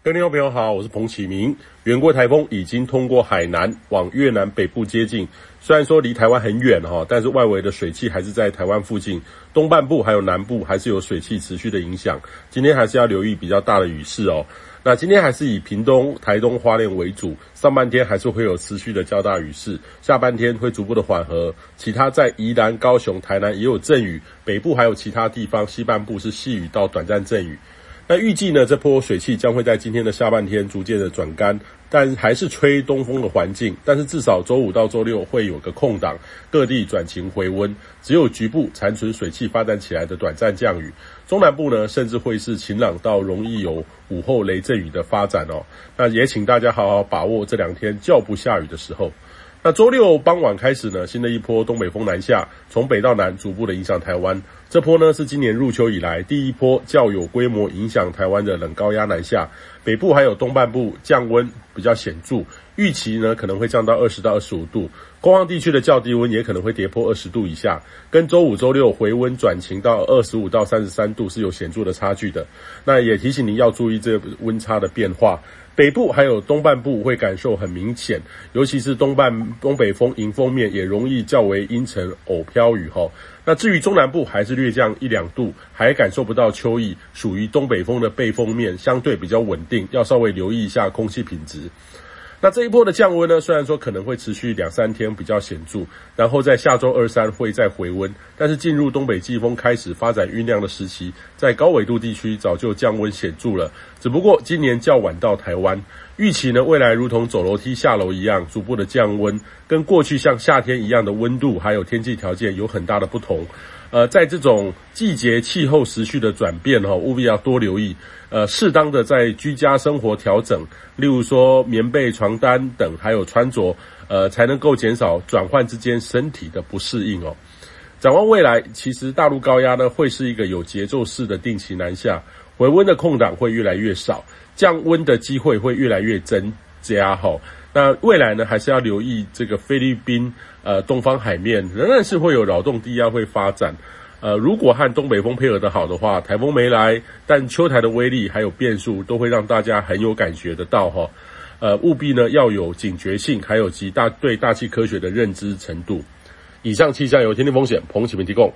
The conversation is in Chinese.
各位听众朋友好，我是彭启明。圆规台风已经通过海南，往越南北部接近。虽然说离台湾很远哈，但是外围的水汽还是在台湾附近，东半部还有南部还是有水汽持续的影响。今天还是要留意比较大的雨势哦。那今天还是以屏东、台东、花莲为主，上半天还是会有持续的较大雨势，下半天会逐步的缓和。其他在宜兰、高雄、台南也有阵雨，北部还有其他地方西半部是细雨到短暂阵雨。那预计呢，这波水汽将会在今天的下半天逐渐的转干，但还是吹东风的环境。但是至少周五到周六会有个空档，各地转晴回温，只有局部残存水汽发展起来的短暂降雨。中南部呢，甚至会是晴朗到容易有午后雷阵雨的发展哦。那也请大家好好把握这两天较不下雨的时候。那周六傍晚开始呢，新的一波东北风南下，从北到南逐步的影响台湾。这波呢是今年入秋以来第一波较有规模影响台湾的冷高压南下，北部还有东半部降温比较显著，预期呢可能会降到二十到二十五度，工业地区的较低温也可能会跌破二十度以下，跟周五、周六回温转晴到二十五到三十三度是有显著的差距的。那也提醒您要注意这温差的变化。北部还有东半部会感受很明显，尤其是东半东北风迎风面也容易较为阴沉偶飘雨哈。那至于中南部还是略降一两度，还感受不到秋意，属于东北风的背风面，相对比较稳定，要稍微留意一下空气品质。那这一波的降温呢，虽然说可能会持续两三天比较显著，然后在下周二三会再回温，但是进入东北季风开始发展酝酿的时期，在高纬度地区早就降温显著了，只不过今年较晚到台湾。预期呢，未来如同走楼梯下楼一样，逐步的降温，跟过去像夏天一样的温度还有天气条件有很大的不同。呃，在这种季节气候时序的转变哈，务必要多留意。呃，适当的在居家生活调整，例如说棉被、床单等，还有穿着，呃，才能够减少转换之间身体的不适应哦。展望未来，其实大陆高压呢会是一个有节奏式的定期南下，回温的空档会越来越少，降温的机会会越来越增加哈。那未来呢，还是要留意这个菲律宾呃东方海面仍然是会有扰动低压会发展。呃，如果和东北风配合得好的话，台风没来，但秋台的威力还有变数都会让大家很有感觉得到哈。呃，务必呢要有警觉性，还有极大对大气科学的认知程度。以上气象由天气风险彭启明提供。